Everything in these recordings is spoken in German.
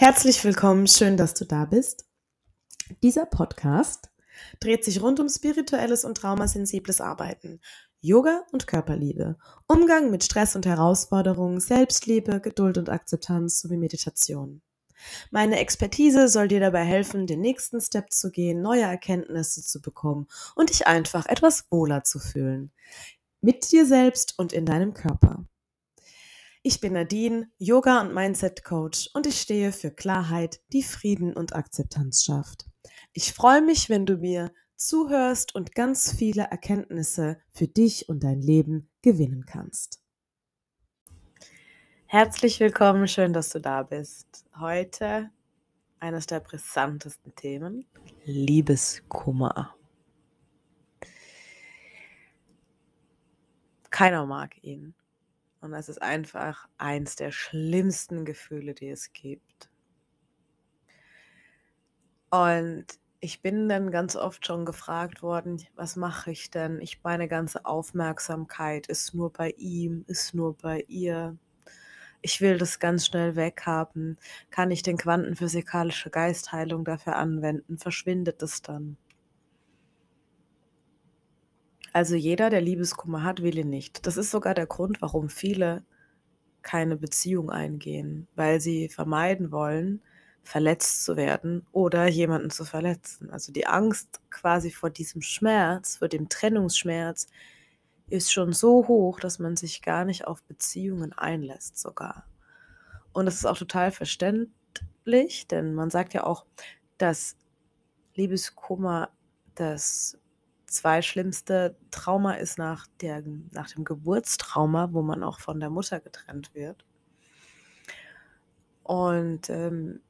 Herzlich willkommen, schön, dass du da bist. Dieser Podcast dreht sich rund um spirituelles und traumasensibles Arbeiten, Yoga und Körperliebe, Umgang mit Stress und Herausforderungen, Selbstliebe, Geduld und Akzeptanz sowie Meditation. Meine Expertise soll dir dabei helfen, den nächsten Step zu gehen, neue Erkenntnisse zu bekommen und dich einfach etwas wohler zu fühlen. Mit dir selbst und in deinem Körper. Ich bin Nadine, Yoga- und Mindset-Coach und ich stehe für Klarheit, die Frieden und Akzeptanz schafft. Ich freue mich, wenn du mir zuhörst und ganz viele Erkenntnisse für dich und dein Leben gewinnen kannst. Herzlich willkommen, schön, dass du da bist. Heute eines der brisantesten Themen, Liebeskummer. Keiner mag ihn. Und es ist einfach eins der schlimmsten Gefühle, die es gibt. Und ich bin dann ganz oft schon gefragt worden, was mache ich denn? Ich meine ganze Aufmerksamkeit ist nur bei ihm, ist nur bei ihr. Ich will das ganz schnell weghaben. Kann ich den quantenphysikalische Geistheilung dafür anwenden? Verschwindet es dann? Also jeder, der Liebeskummer hat, will ihn nicht. Das ist sogar der Grund, warum viele keine Beziehung eingehen, weil sie vermeiden wollen, verletzt zu werden oder jemanden zu verletzen. Also die Angst quasi vor diesem Schmerz, vor dem Trennungsschmerz, ist schon so hoch, dass man sich gar nicht auf Beziehungen einlässt sogar. Und das ist auch total verständlich, denn man sagt ja auch, dass Liebeskummer das zwei schlimmste Trauma ist nach, der, nach dem Geburtstrauma, wo man auch von der Mutter getrennt wird. Und ähm,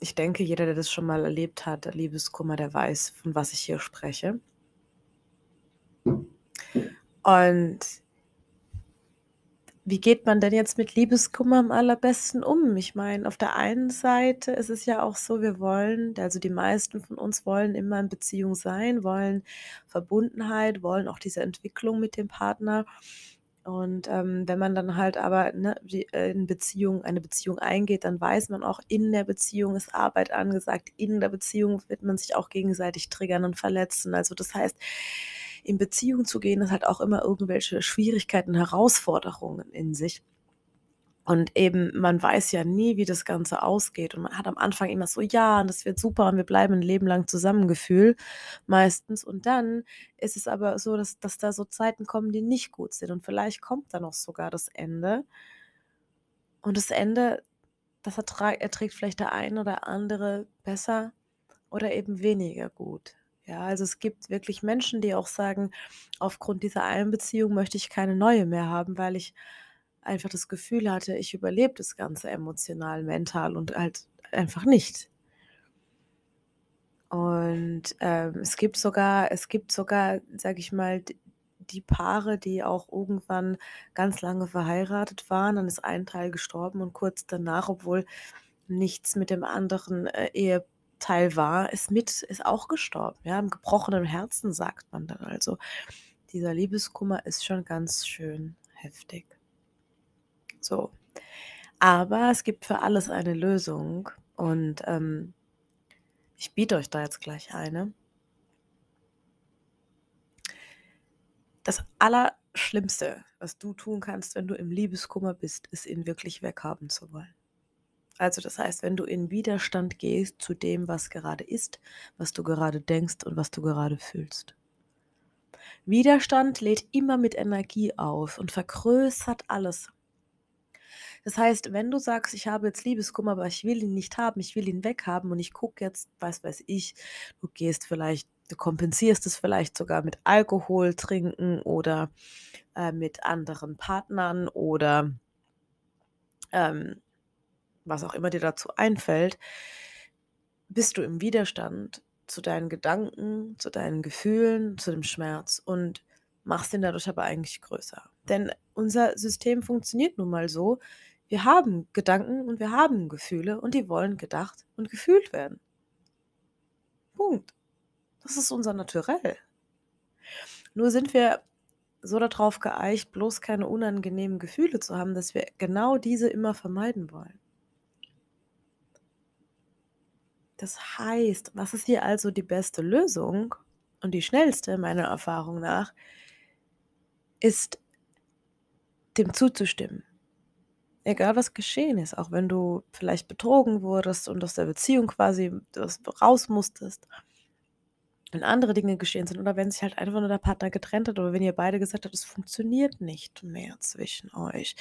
ich denke, jeder, der das schon mal erlebt hat, der Liebeskummer, der weiß, von was ich hier spreche. Und wie geht man denn jetzt mit Liebeskummer am allerbesten um? Ich meine, auf der einen Seite ist es ja auch so, wir wollen, also die meisten von uns wollen immer in Beziehung sein, wollen Verbundenheit, wollen auch diese Entwicklung mit dem Partner. Und ähm, wenn man dann halt aber ne, äh, in Beziehung, eine Beziehung eingeht, dann weiß man auch, in der Beziehung ist Arbeit angesagt, in der Beziehung wird man sich auch gegenseitig triggern und verletzen. Also das heißt, in Beziehung zu gehen, ist halt auch immer irgendwelche Schwierigkeiten, Herausforderungen in sich. Und eben, man weiß ja nie, wie das Ganze ausgeht. Und man hat am Anfang immer so, ja, und das wird super und wir bleiben ein Leben lang zusammengefühl, meistens. Und dann ist es aber so, dass, dass da so Zeiten kommen, die nicht gut sind. Und vielleicht kommt dann auch sogar das Ende. Und das Ende, das erträgt vielleicht der eine oder andere besser oder eben weniger gut. Ja, also es gibt wirklich Menschen, die auch sagen, aufgrund dieser einen Beziehung möchte ich keine neue mehr haben, weil ich einfach das Gefühl hatte, ich überlebe das Ganze emotional, mental und halt einfach nicht. Und ähm, es gibt sogar, es gibt sogar, sag ich mal, die Paare, die auch irgendwann ganz lange verheiratet waren, dann ist ein Teil gestorben und kurz danach, obwohl nichts mit dem anderen äh, Ehepaar Teil war, ist mit, ist auch gestorben. Ja, im gebrochenen Herzen sagt man dann. Also dieser Liebeskummer ist schon ganz schön heftig. So. Aber es gibt für alles eine Lösung und ähm, ich biete euch da jetzt gleich eine. Das Allerschlimmste, was du tun kannst, wenn du im Liebeskummer bist, ist ihn wirklich weghaben zu wollen. Also das heißt, wenn du in Widerstand gehst zu dem, was gerade ist, was du gerade denkst und was du gerade fühlst. Widerstand lädt immer mit Energie auf und vergrößert alles. Das heißt, wenn du sagst, ich habe jetzt Liebeskummer, aber ich will ihn nicht haben, ich will ihn weghaben und ich gucke jetzt, was weiß ich, du gehst vielleicht, du kompensierst es vielleicht sogar mit Alkohol trinken oder äh, mit anderen Partnern oder ähm, was auch immer dir dazu einfällt, bist du im Widerstand zu deinen Gedanken, zu deinen Gefühlen, zu dem Schmerz und machst ihn dadurch aber eigentlich größer. Denn unser System funktioniert nun mal so, wir haben Gedanken und wir haben Gefühle und die wollen gedacht und gefühlt werden. Punkt. Das ist unser Naturell. Nur sind wir so darauf geeicht, bloß keine unangenehmen Gefühle zu haben, dass wir genau diese immer vermeiden wollen. Das heißt, was ist hier also die beste Lösung und die schnellste meiner Erfahrung nach, ist dem zuzustimmen. Egal was geschehen ist, auch wenn du vielleicht betrogen wurdest und aus der Beziehung quasi raus musstest wenn andere Dinge geschehen sind oder wenn sich halt einfach nur der Partner getrennt hat oder wenn ihr beide gesagt habt, es funktioniert nicht mehr zwischen euch,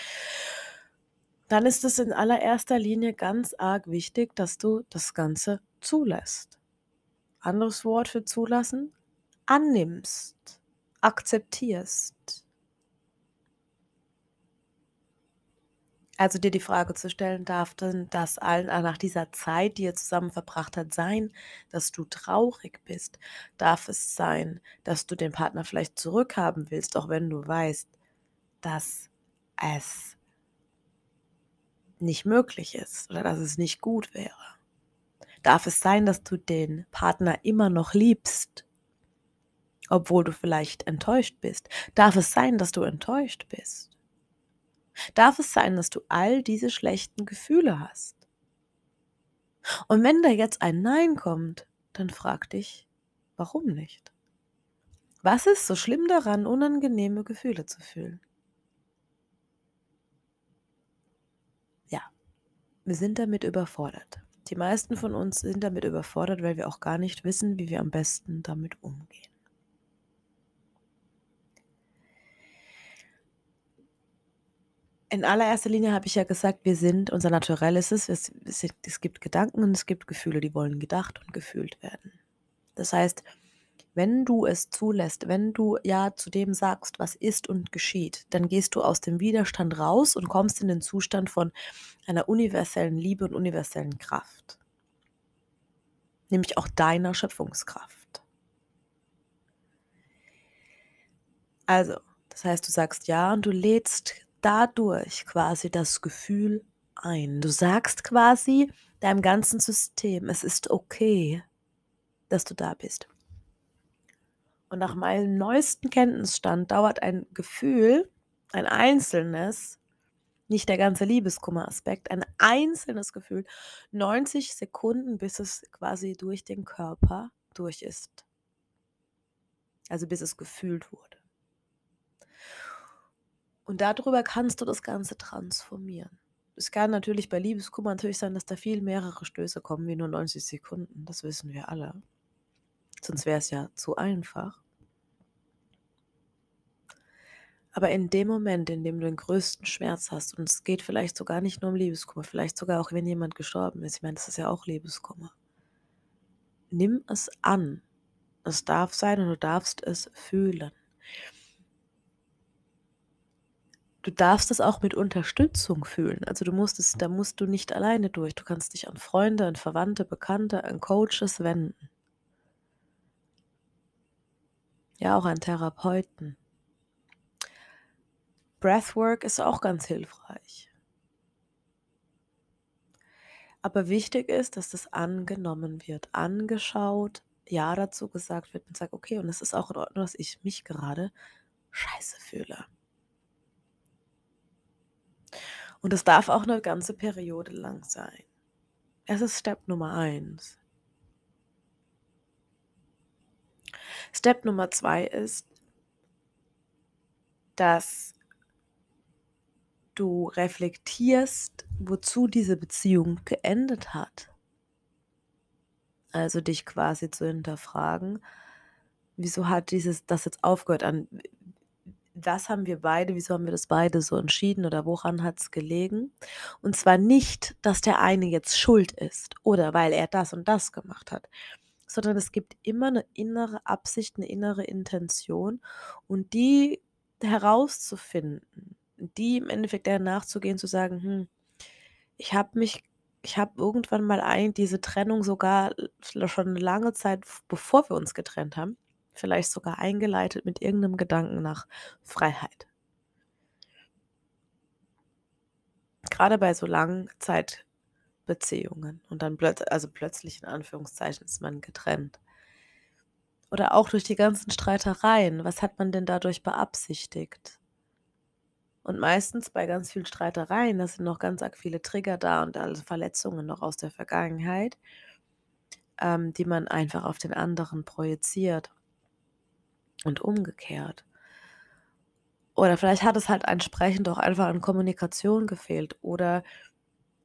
dann ist es in allererster Linie ganz arg wichtig, dass du das Ganze zulässt. Anderes Wort für zulassen, annimmst, akzeptierst. Also dir die Frage zu stellen, darf denn das allen nach dieser Zeit, die ihr zusammen verbracht habt, sein, dass du traurig bist? Darf es sein, dass du den Partner vielleicht zurückhaben willst, auch wenn du weißt, dass es nicht möglich ist oder dass es nicht gut wäre? Darf es sein, dass du den Partner immer noch liebst, obwohl du vielleicht enttäuscht bist? Darf es sein, dass du enttäuscht bist? darf es sein, dass du all diese schlechten Gefühle hast. Und wenn da jetzt ein Nein kommt, dann frag dich, warum nicht? Was ist so schlimm daran, unangenehme Gefühle zu fühlen? Ja, wir sind damit überfordert. Die meisten von uns sind damit überfordert, weil wir auch gar nicht wissen, wie wir am besten damit umgehen. in allererster Linie habe ich ja gesagt, wir sind, unser Naturell ist es, es, es, es gibt Gedanken und es gibt Gefühle, die wollen gedacht und gefühlt werden. Das heißt, wenn du es zulässt, wenn du ja zu dem sagst, was ist und geschieht, dann gehst du aus dem Widerstand raus und kommst in den Zustand von einer universellen Liebe und universellen Kraft. Nämlich auch deiner Schöpfungskraft. Also, das heißt, du sagst ja und du lädst dadurch quasi das Gefühl ein. Du sagst quasi deinem ganzen System, es ist okay, dass du da bist. Und nach meinem neuesten Kenntnisstand dauert ein Gefühl, ein einzelnes, nicht der ganze Liebeskummer-Aspekt, ein einzelnes Gefühl, 90 Sekunden, bis es quasi durch den Körper durch ist. Also bis es gefühlt wurde. Und darüber kannst du das Ganze transformieren. Es kann natürlich bei Liebeskummer natürlich sein, dass da viel mehrere Stöße kommen, wie nur 90 Sekunden. Das wissen wir alle. Sonst wäre es ja zu einfach. Aber in dem Moment, in dem du den größten Schmerz hast, und es geht vielleicht sogar nicht nur um Liebeskummer, vielleicht sogar auch, wenn jemand gestorben ist, ich meine, das ist ja auch Liebeskummer, nimm es an. Es darf sein und du darfst es fühlen du darfst es auch mit Unterstützung fühlen. Also du musst es, da musst du nicht alleine durch. Du kannst dich an Freunde, an Verwandte, Bekannte, an Coaches wenden. Ja, auch an Therapeuten. Breathwork ist auch ganz hilfreich. Aber wichtig ist, dass das angenommen wird, angeschaut, ja dazu gesagt wird und sagt, okay, und es ist auch in Ordnung, dass ich mich gerade scheiße fühle. Und das darf auch eine ganze Periode lang sein. Es ist Step Nummer eins. Step Nummer zwei ist, dass du reflektierst, wozu diese Beziehung geendet hat. Also dich quasi zu hinterfragen, wieso hat dieses das jetzt aufgehört an was haben wir beide, wieso haben wir das beide so entschieden oder woran hat es gelegen? Und zwar nicht, dass der eine jetzt schuld ist oder weil er das und das gemacht hat, sondern es gibt immer eine innere Absicht, eine innere Intention und die herauszufinden, die im Endeffekt der nachzugehen, zu sagen, hm, ich habe mich, ich habe irgendwann mal ein, diese Trennung sogar schon eine lange Zeit, bevor wir uns getrennt haben, vielleicht sogar eingeleitet mit irgendeinem Gedanken nach Freiheit. Gerade bei so langen Zeitbeziehungen und dann plöt also plötzlich in Anführungszeichen ist man getrennt. Oder auch durch die ganzen Streitereien. Was hat man denn dadurch beabsichtigt? Und meistens bei ganz vielen Streitereien, da sind noch ganz arg viele Trigger da und alle Verletzungen noch aus der Vergangenheit ähm, die man einfach auf den anderen projiziert und umgekehrt. Oder vielleicht hat es halt entsprechend auch einfach an Kommunikation gefehlt. Oder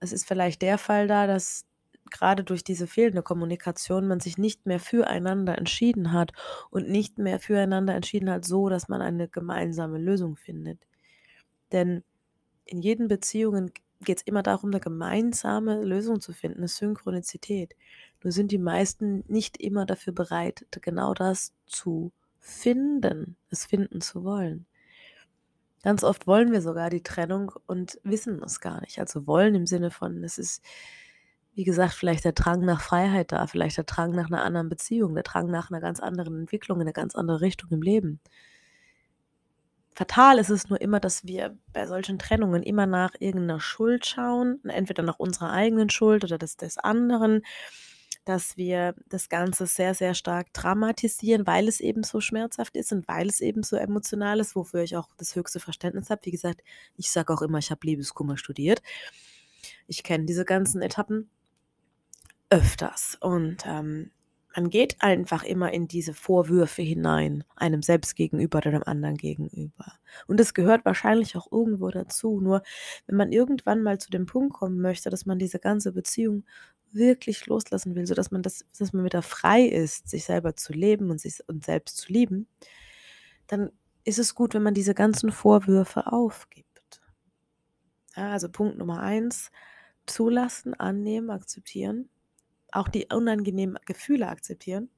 es ist vielleicht der Fall da, dass gerade durch diese fehlende Kommunikation man sich nicht mehr füreinander entschieden hat und nicht mehr füreinander entschieden hat, so dass man eine gemeinsame Lösung findet. Denn in jeden Beziehungen geht es immer darum, eine gemeinsame Lösung zu finden, eine Synchronizität. Nur sind die meisten nicht immer dafür bereit, genau das zu finden, es finden zu wollen. Ganz oft wollen wir sogar die Trennung und wissen es gar nicht. Also wollen im Sinne von, es ist, wie gesagt, vielleicht der Drang nach Freiheit da, vielleicht der Drang nach einer anderen Beziehung, der Drang nach einer ganz anderen Entwicklung, in eine ganz andere Richtung im Leben. Fatal ist es nur immer, dass wir bei solchen Trennungen immer nach irgendeiner Schuld schauen, entweder nach unserer eigenen Schuld oder des, des anderen dass wir das Ganze sehr, sehr stark dramatisieren, weil es eben so schmerzhaft ist und weil es eben so emotional ist, wofür ich auch das höchste Verständnis habe. Wie gesagt, ich sage auch immer, ich habe Liebeskummer studiert. Ich kenne diese ganzen Etappen öfters und ähm, man geht einfach immer in diese Vorwürfe hinein, einem selbst gegenüber oder dem anderen gegenüber. Und das gehört wahrscheinlich auch irgendwo dazu. Nur wenn man irgendwann mal zu dem Punkt kommen möchte, dass man diese ganze Beziehung wirklich loslassen will, sodass man das, dass man wieder frei ist, sich selber zu leben und sich und selbst zu lieben, dann ist es gut, wenn man diese ganzen Vorwürfe aufgibt. Ja, also Punkt Nummer eins, zulassen, annehmen, akzeptieren, auch die unangenehmen Gefühle akzeptieren.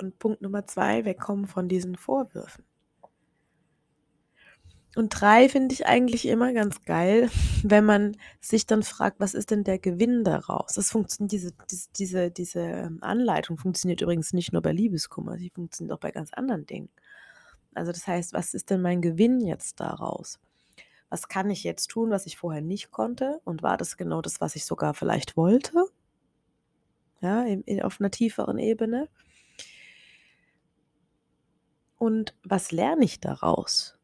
Und Punkt Nummer zwei, wegkommen von diesen Vorwürfen. Und drei finde ich eigentlich immer ganz geil, wenn man sich dann fragt, was ist denn der Gewinn daraus? Das funktioniert, diese, diese, diese, ähm, Anleitung funktioniert übrigens nicht nur bei Liebeskummer, sie funktioniert auch bei ganz anderen Dingen. Also das heißt, was ist denn mein Gewinn jetzt daraus? Was kann ich jetzt tun, was ich vorher nicht konnte? Und war das genau das, was ich sogar vielleicht wollte? Ja, auf einer tieferen Ebene. Und was lerne ich daraus?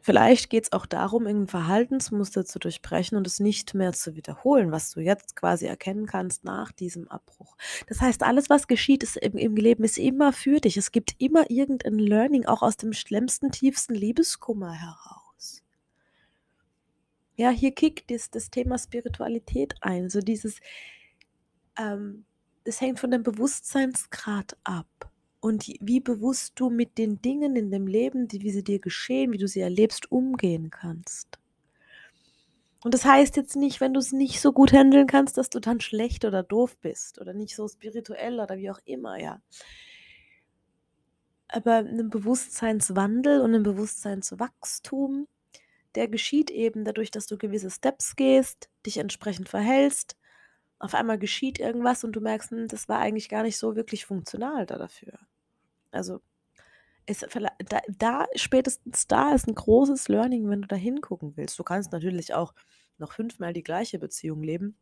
Vielleicht geht es auch darum, irgendein Verhaltensmuster zu durchbrechen und es nicht mehr zu wiederholen, was du jetzt quasi erkennen kannst nach diesem Abbruch. Das heißt, alles, was geschieht ist im, im Leben, ist immer für dich. Es gibt immer irgendein Learning, auch aus dem schlimmsten, tiefsten Liebeskummer heraus. Ja, hier kickt das, das Thema Spiritualität ein. So dieses, ähm, das hängt von dem Bewusstseinsgrad ab und wie bewusst du mit den Dingen in dem Leben, die, wie sie dir geschehen, wie du sie erlebst, umgehen kannst. Und das heißt jetzt nicht, wenn du es nicht so gut handeln kannst, dass du dann schlecht oder doof bist oder nicht so spirituell oder wie auch immer, ja. Aber ein Bewusstseinswandel und ein Bewusstseinswachstum, der geschieht eben dadurch, dass du gewisse Steps gehst, dich entsprechend verhältst. Auf einmal geschieht irgendwas und du merkst, hm, das war eigentlich gar nicht so wirklich funktional da dafür. Also ist da, da spätestens da ist ein großes Learning, wenn du da hingucken willst. Du kannst natürlich auch noch fünfmal die gleiche Beziehung leben.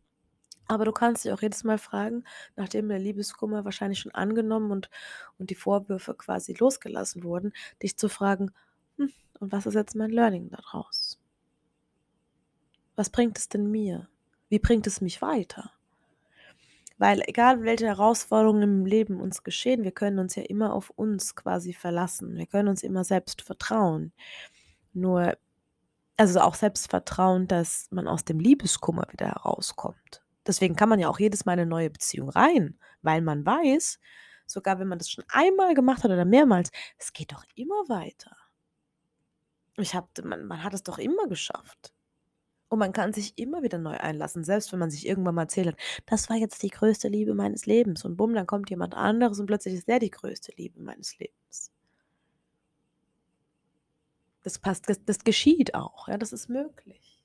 Aber du kannst dich auch jedes Mal fragen, nachdem der Liebeskummer wahrscheinlich schon angenommen und, und die Vorwürfe quasi losgelassen wurden, dich zu fragen, hm, und was ist jetzt mein Learning daraus? Was bringt es denn mir? Wie bringt es mich weiter? Weil egal welche Herausforderungen im Leben uns geschehen, wir können uns ja immer auf uns quasi verlassen. Wir können uns immer selbst vertrauen. Nur, also auch selbst vertrauen, dass man aus dem Liebeskummer wieder herauskommt. Deswegen kann man ja auch jedes Mal eine neue Beziehung rein, weil man weiß, sogar wenn man das schon einmal gemacht hat oder mehrmals, es geht doch immer weiter. Ich hab, man, man hat es doch immer geschafft. Und man kann sich immer wieder neu einlassen, selbst wenn man sich irgendwann mal erzählt hat, das war jetzt die größte Liebe meines Lebens. Und bumm, dann kommt jemand anderes und plötzlich ist der die größte Liebe meines Lebens. Das passt, das, geschieht auch, ja, das ist möglich.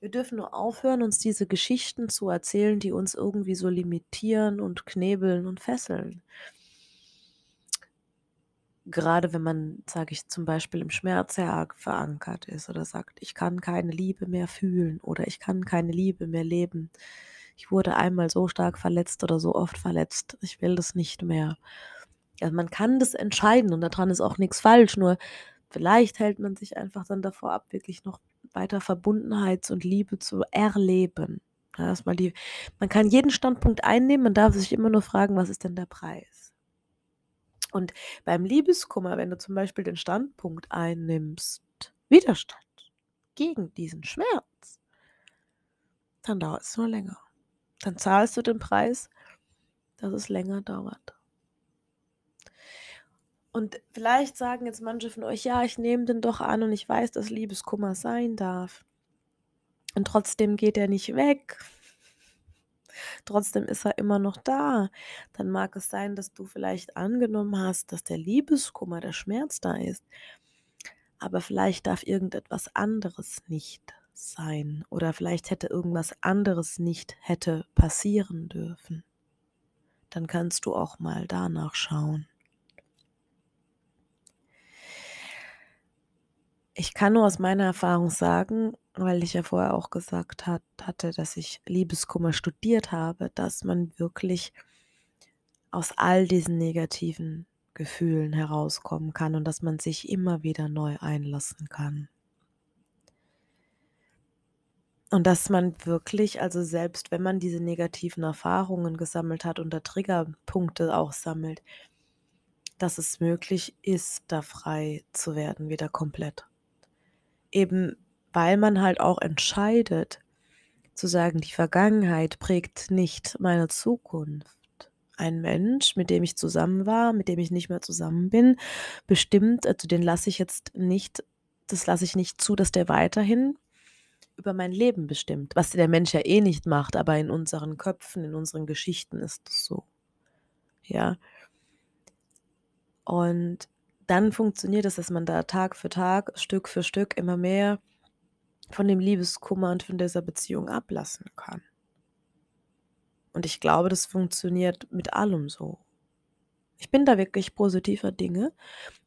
Wir dürfen nur aufhören, uns diese Geschichten zu erzählen, die uns irgendwie so limitieren und knebeln und fesseln gerade wenn man, sage ich zum Beispiel, im Schmerz sehr arg verankert ist oder sagt, ich kann keine Liebe mehr fühlen oder ich kann keine Liebe mehr leben. Ich wurde einmal so stark verletzt oder so oft verletzt, ich will das nicht mehr. Also man kann das entscheiden und daran ist auch nichts falsch, nur vielleicht hält man sich einfach dann davor ab, wirklich noch weiter Verbundenheit und Liebe zu erleben. Ja, erstmal die man kann jeden Standpunkt einnehmen, man darf sich immer nur fragen: „Was ist denn der Preis?“ Und beim Liebeskummer, wenn du zum Beispiel den Standpunkt einnimmst, Widerstand gegen diesen Schmerz, dann dauert es nur länger. Dann zahlst du den Preis, dass es länger dauert. Und vielleicht sagen jetzt manche von euch: „Ja, ich nehme den doch an und ich weiß, dass Liebeskummer sein darf.“ Und trotzdem geht er nicht weg. Trotzdem ist er immer noch da. Dann mag es sein, dass du vielleicht angenommen hast, dass der Liebeskummer, der Schmerz da ist. Aber vielleicht darf irgendetwas anderes nicht sein oder vielleicht hätte irgendwas anderes nicht hätte passieren dürfen. Dann kannst du auch mal danach schauen. Ich kann nur aus meiner Erfahrung sagen, weil ich ja vorher auch gesagt hat, hatte, dass ich Liebeskummer studiert habe, dass man wirklich aus all diesen negativen Gefühlen herauskommen kann und dass man sich immer wieder neu einlassen kann. Und dass man wirklich, also selbst wenn man diese negativen Erfahrungen gesammelt hat und da Triggerpunkte auch sammelt, dass es möglich ist, da frei zu werden, wieder komplett. Eben weil man halt auch entscheidet, zu sagen, die Vergangenheit prägt nicht meine Zukunft. Ein Mensch, mit dem ich zusammen war, mit dem ich nicht mehr zusammen bin, bestimmt, also den lasse ich jetzt nicht, das lasse ich nicht zu, dass der weiterhin über mein Leben bestimmt, was der Mensch ja eh nicht macht, aber in unseren Köpfen, in unseren Geschichten ist es so. Ja. Und dann funktioniert es, dass man da Tag für Tag, Stück für Stück immer mehr von dem Liebeskummer und von dieser Beziehung ablassen kann. Und ich glaube, das funktioniert mit allem so. Ich bin da wirklich positiver Dinge,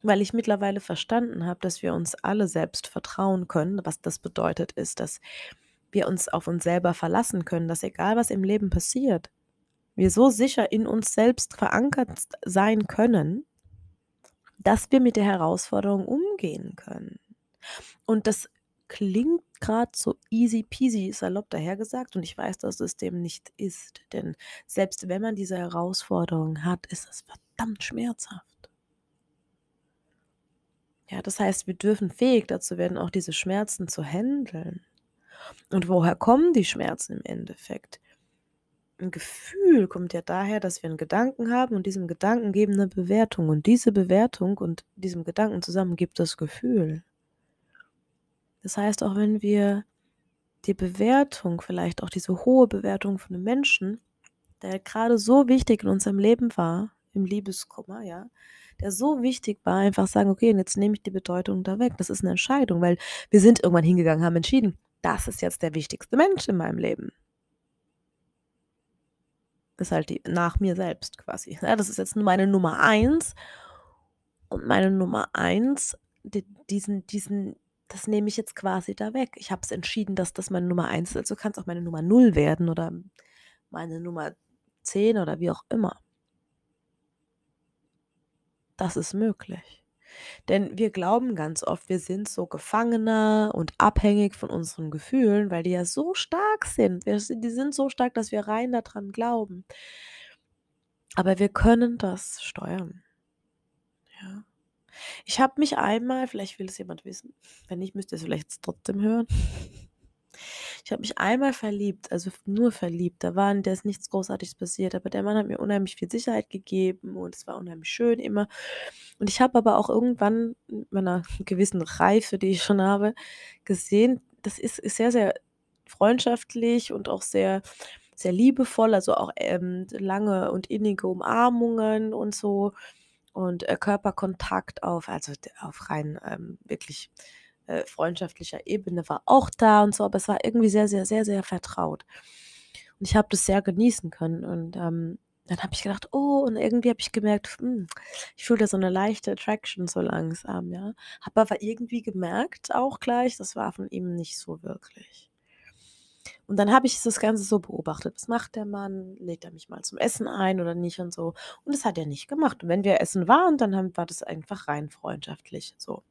weil ich mittlerweile verstanden habe, dass wir uns alle selbst vertrauen können. Was das bedeutet, ist, dass wir uns auf uns selber verlassen können, dass egal was im Leben passiert, wir so sicher in uns selbst verankert sein können, dass wir mit der Herausforderung umgehen können. Und das klingt gerade so easy peasy salopp dahergesagt und ich weiß, dass es dem nicht ist, denn selbst wenn man diese Herausforderung hat, ist es verdammt schmerzhaft. Ja, das heißt, wir dürfen fähig dazu werden, auch diese Schmerzen zu handeln. Und woher kommen die Schmerzen im Endeffekt? Ein Gefühl kommt ja daher, dass wir einen Gedanken haben und diesem Gedanken geben eine Bewertung und diese Bewertung und diesem Gedanken zusammen gibt das Gefühl. Das heißt, auch wenn wir die Bewertung, vielleicht auch diese hohe Bewertung von einem Menschen, der gerade so wichtig in unserem Leben war, im Liebeskummer, ja, der so wichtig war, einfach sagen, okay, und jetzt nehme ich die Bedeutung da weg. Das ist eine Entscheidung, weil wir sind irgendwann hingegangen, haben entschieden, das ist jetzt der wichtigste Mensch in meinem Leben. Ist halt die, nach mir selbst quasi. Ja, das ist jetzt meine Nummer eins. Und meine Nummer eins, die, diesen, diesen, das nehme ich jetzt quasi da weg. Ich habe es entschieden, dass das meine Nummer eins ist. Also kann es auch meine Nummer null werden oder meine Nummer zehn oder wie auch immer. Das ist möglich. Denn wir glauben ganz oft, wir sind so Gefangener und abhängig von unseren Gefühlen, weil die ja so stark sind. Wir, die sind so stark, dass wir rein daran glauben. Aber wir können das steuern. Ja. Ich habe mich einmal, vielleicht will es jemand wissen, wenn nicht, müsst ihr es vielleicht trotzdem hören. Ich habe mich einmal verliebt, also nur verliebt. Da war da ist nichts Großartiges passiert, aber der Mann hat mir unheimlich viel Sicherheit gegeben und es war unheimlich schön immer. Und ich habe aber auch irgendwann mit meiner gewissen Reife, die ich schon habe, gesehen, das ist, ist sehr, sehr freundschaftlich und auch sehr, sehr liebevoll, also auch ähm, lange und innige Umarmungen und so und äh, Körperkontakt auf, also auf rein ähm, wirklich äh, freundschaftlicher Ebene war auch da und so, aber es war irgendwie sehr, sehr, sehr, sehr vertraut. Und ich habe das sehr genießen können und ähm, dann habe ich gedacht, oh, und irgendwie habe ich gemerkt, hm, ich fühle da so eine leichte Attraction so langsam, ja. Habe aber irgendwie gemerkt, auch gleich, das war von ihm nicht so wirklich. Und dann habe ich das Ganze so beobachtet. Was macht der Mann? Lädt er mich mal zum Essen ein oder nicht und so? Und das hat er nicht gemacht. Und wenn wir essen waren, dann haben, war das einfach rein freundschaftlich so.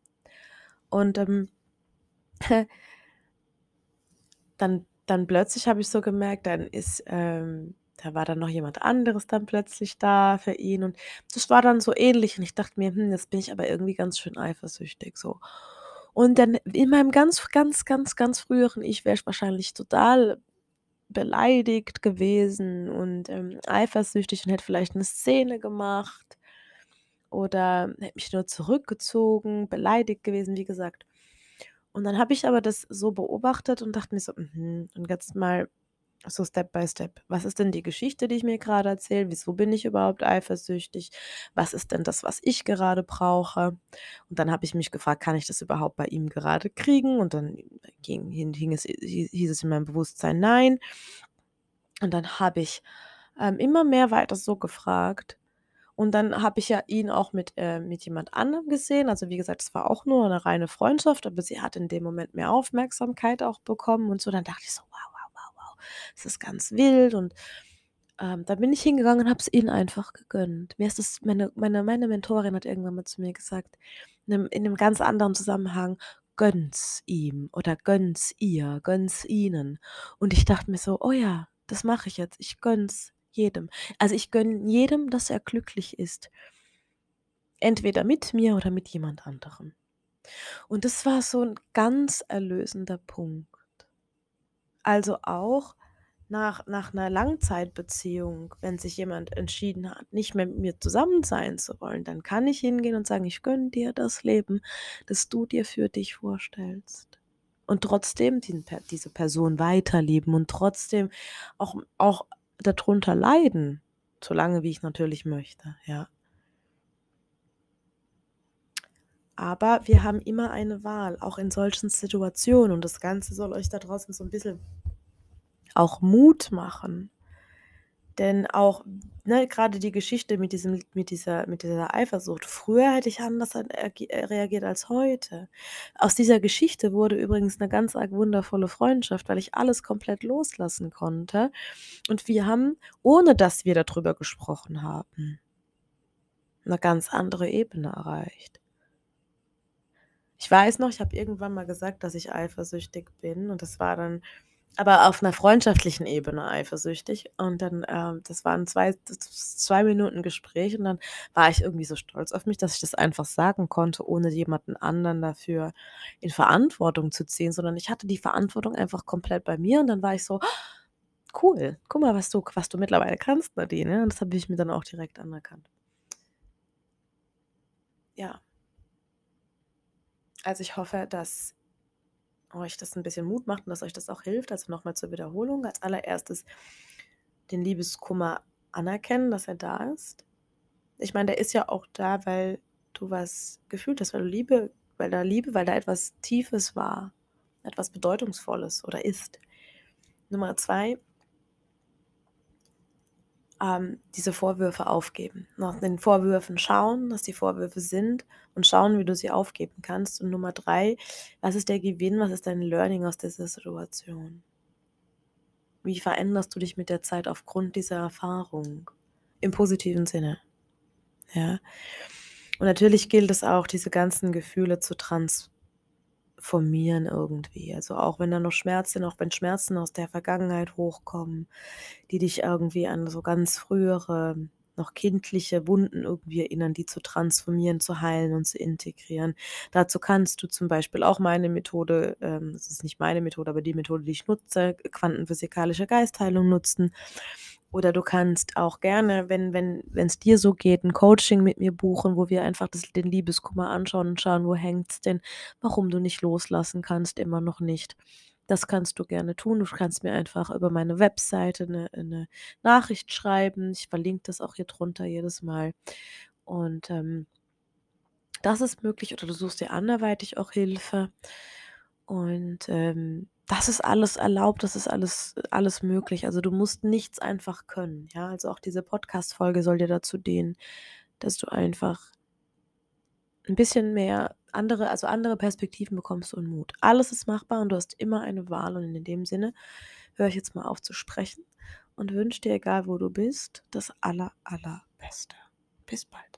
Und ähm, dann dann plötzlich habe ich so gemerkt, dann ist, ähm da war dann noch jemand anderes dann plötzlich da für ihn und das war dann so ähnlich und ich dachte mir: „Hm, jetzt bin ich aber irgendwie ganz schön eifersüchtig so.“ Und dann in meinem ganz, ganz, ganz, ganz früheren Ich wäre ich wahrscheinlich total beleidigt gewesen und, ähm, eifersüchtig und hätte vielleicht 'ne Szene gemacht oder hätte mich nur zurückgezogen, beleidigt gewesen, wie gesagt. Und dann habe ich aber das so beobachtet und dachte mir so: „Mhm, und jetzt mal so Step by Step. Was ist denn die Geschichte, die ich mir grade erzähle? Wieso bin ich überhaupt eifersüchtig? Was ist denn das, was ich gerade brauche?“ Und dann habe ich mich gefragt: „Kann ich das überhaupt bei ihm gerade kriegen?“ Und dann ging hin hing es hi hieß es in meinem Bewusstsein: „Nein.“ Und dann habe ich, ähm, immer mehr weiter so gefragt und dann habe ich ja ihn auch mit äh, mit jemand anderem gesehen. Also, wie gesagt, es war auch nur 'ne reine Freundschaft, aber sie hat in dem Moment mehr Aufmerksamkeit auch bekommen und so. Dann dachte ich so: „Wow, das ist ganz wild.“ Und, ähm, dann bin ich hingegangen und habe es ihnen einfach gegönnt. Mir ist das meine meine meine Mentorin hat irgendwann mal zu mir gesagt, in 'nem in 'nem ganz anderen Zusammenhang: „Gönn's ihm oder gönn's ihr, gönn's ihnen.“ Und ich dachte mir so: „Oh ja, das mache ich jetzt. Ich gönn's jedem.“ Also, ich gönne jedem, dass er glücklich ist. Entweder mit mir oder mit jemand anderem. Und das war so 'n ganz erlösender Punkt. Also, auch nach nach 'ner Langzeitbeziehung, wenn sich jemand entschieden hat, nicht mehr mit mir zusammen sein zu wollen, dann kann ich hingehen und sagen: „Ich gönne dir das Leben, das du dir für dich vorstellst.“ Und trotzdem Per diese Person weiterlieben und trotzdem auch auch da drunter leiden, solange wie ich natürlich möchte, ja. Aber wir haben immer eine Wahl, auch in solchen Situationen und das Ganze soll euch da draußen so 'n bisschen auch Mut machen. Denn auch, ne, grade die Geschichte mit diesem mit dieser mit dieser Eifersucht. Früher hätte ich anders an agi äh, reagiert als heute. Aus dieser Geschichte wurde übrigens 'ne ganz arg wundervolle Freundschaft, weil ich alles komplett loslassen konnte und wir haben, ohne dass wir da drüber gesprochen haben 'ne ganz andere Ebene erreicht. Ich weiß noch, ich habe irgendwann mal gesagt, dass ich eifersüchtig bin und das war dann aber auf 'ner freundschaftlichen Ebene eifersüchtig und dann, ähm das waren zwei z z 2 Minuten Gespräch und dann war ich irgendwie so stolz auf mich, dass ich das einfach sagen konnte, ohne jemanden anderen dafür in Verantwortung zu ziehen, sondern ich hatte die Verantwortung einfach komplett bei mir und dann war ich so: „Cool, guck mal, was du was du mittlerweile kannst, Nadine“, ne? Und das habe ich mir dann auch direkt anerkannt. Ja. Also, ich hoffe, dass euch das 'n bisschen Mut macht und dass euch das auch hilft. Also, noch mal zur Wiederholung. Als Allererstes den Liebeskummer anerkennen, dass er da ist. Ich meine, der ist ja auch da, weil du was gefühlt hast, weil du Liebe weil da Liebe weil da etwas Tiefes war, etwas Bedeutungsvolles oder ist. Nummer 2 ähm, diese Vorwürfe aufgeben. Nach den Vorwürfen schauen, was die Vorwürfe sind und schauen, wie du sie aufgeben kannst. Und Nummer 3, was ist der Gewinn, was ist dein Learning aus dieser Situation? Wie veränderst du dich mit der Zeit aufgrund dieser Erfahrung im positiven Sinne, ja? Und natürlich gilt es auch, diese ganzen Gefühle zu transformieren irgendwie. Also, auch wenn da noch Schmerz sind, auch wenn Schmerzen aus der Vergangenheit hochkommen, die dich irgendwie an so ganz frühere, noch kindliche Wunden irgendwie erinnern, die zu transformieren, zu heilen und zu integrieren. Dazu kannst du zum Beispiel auch meine Methode ähm, das ist nicht meine Methode, aber die Methode, die ich nutze, quantenphysikalische Geistheilung nutzen. Oder du kannst auch gerne, wenn wenn wenn's dir so geht, 'n Coaching mit mir buchen, wo wir einfach das den Liebeskummer anschauen und schauen, wo hängt's denn, warum du nicht loslassen kannst, immer noch nicht. Das kannst du gerne tun. Du kannst mir einfach über meine Webseite 'ne 'ne Nachricht schreiben. Ich verlinke das auch hier drunter jedes Mal. Und, ähm das ist möglich oder du suchst dir anderweitig auch Hilfe. Und, ähm, das ist alles erlaubt, das ist alles alles möglich. Also, du musst nichts einfach können, ja? Also, auch diese Podcast-Folge soll dir dazu dienen, dass du einfach 'n bisschen mehr andere also, andere Perspektiven bekommst und Mut. Alles ist machbar und du hast immer eine Wahl und in dem Sinne höre ich jetzt mal auf zu sprechen und wünsche dir, egal wo du bist, das aller Allerbeste. Bis bald.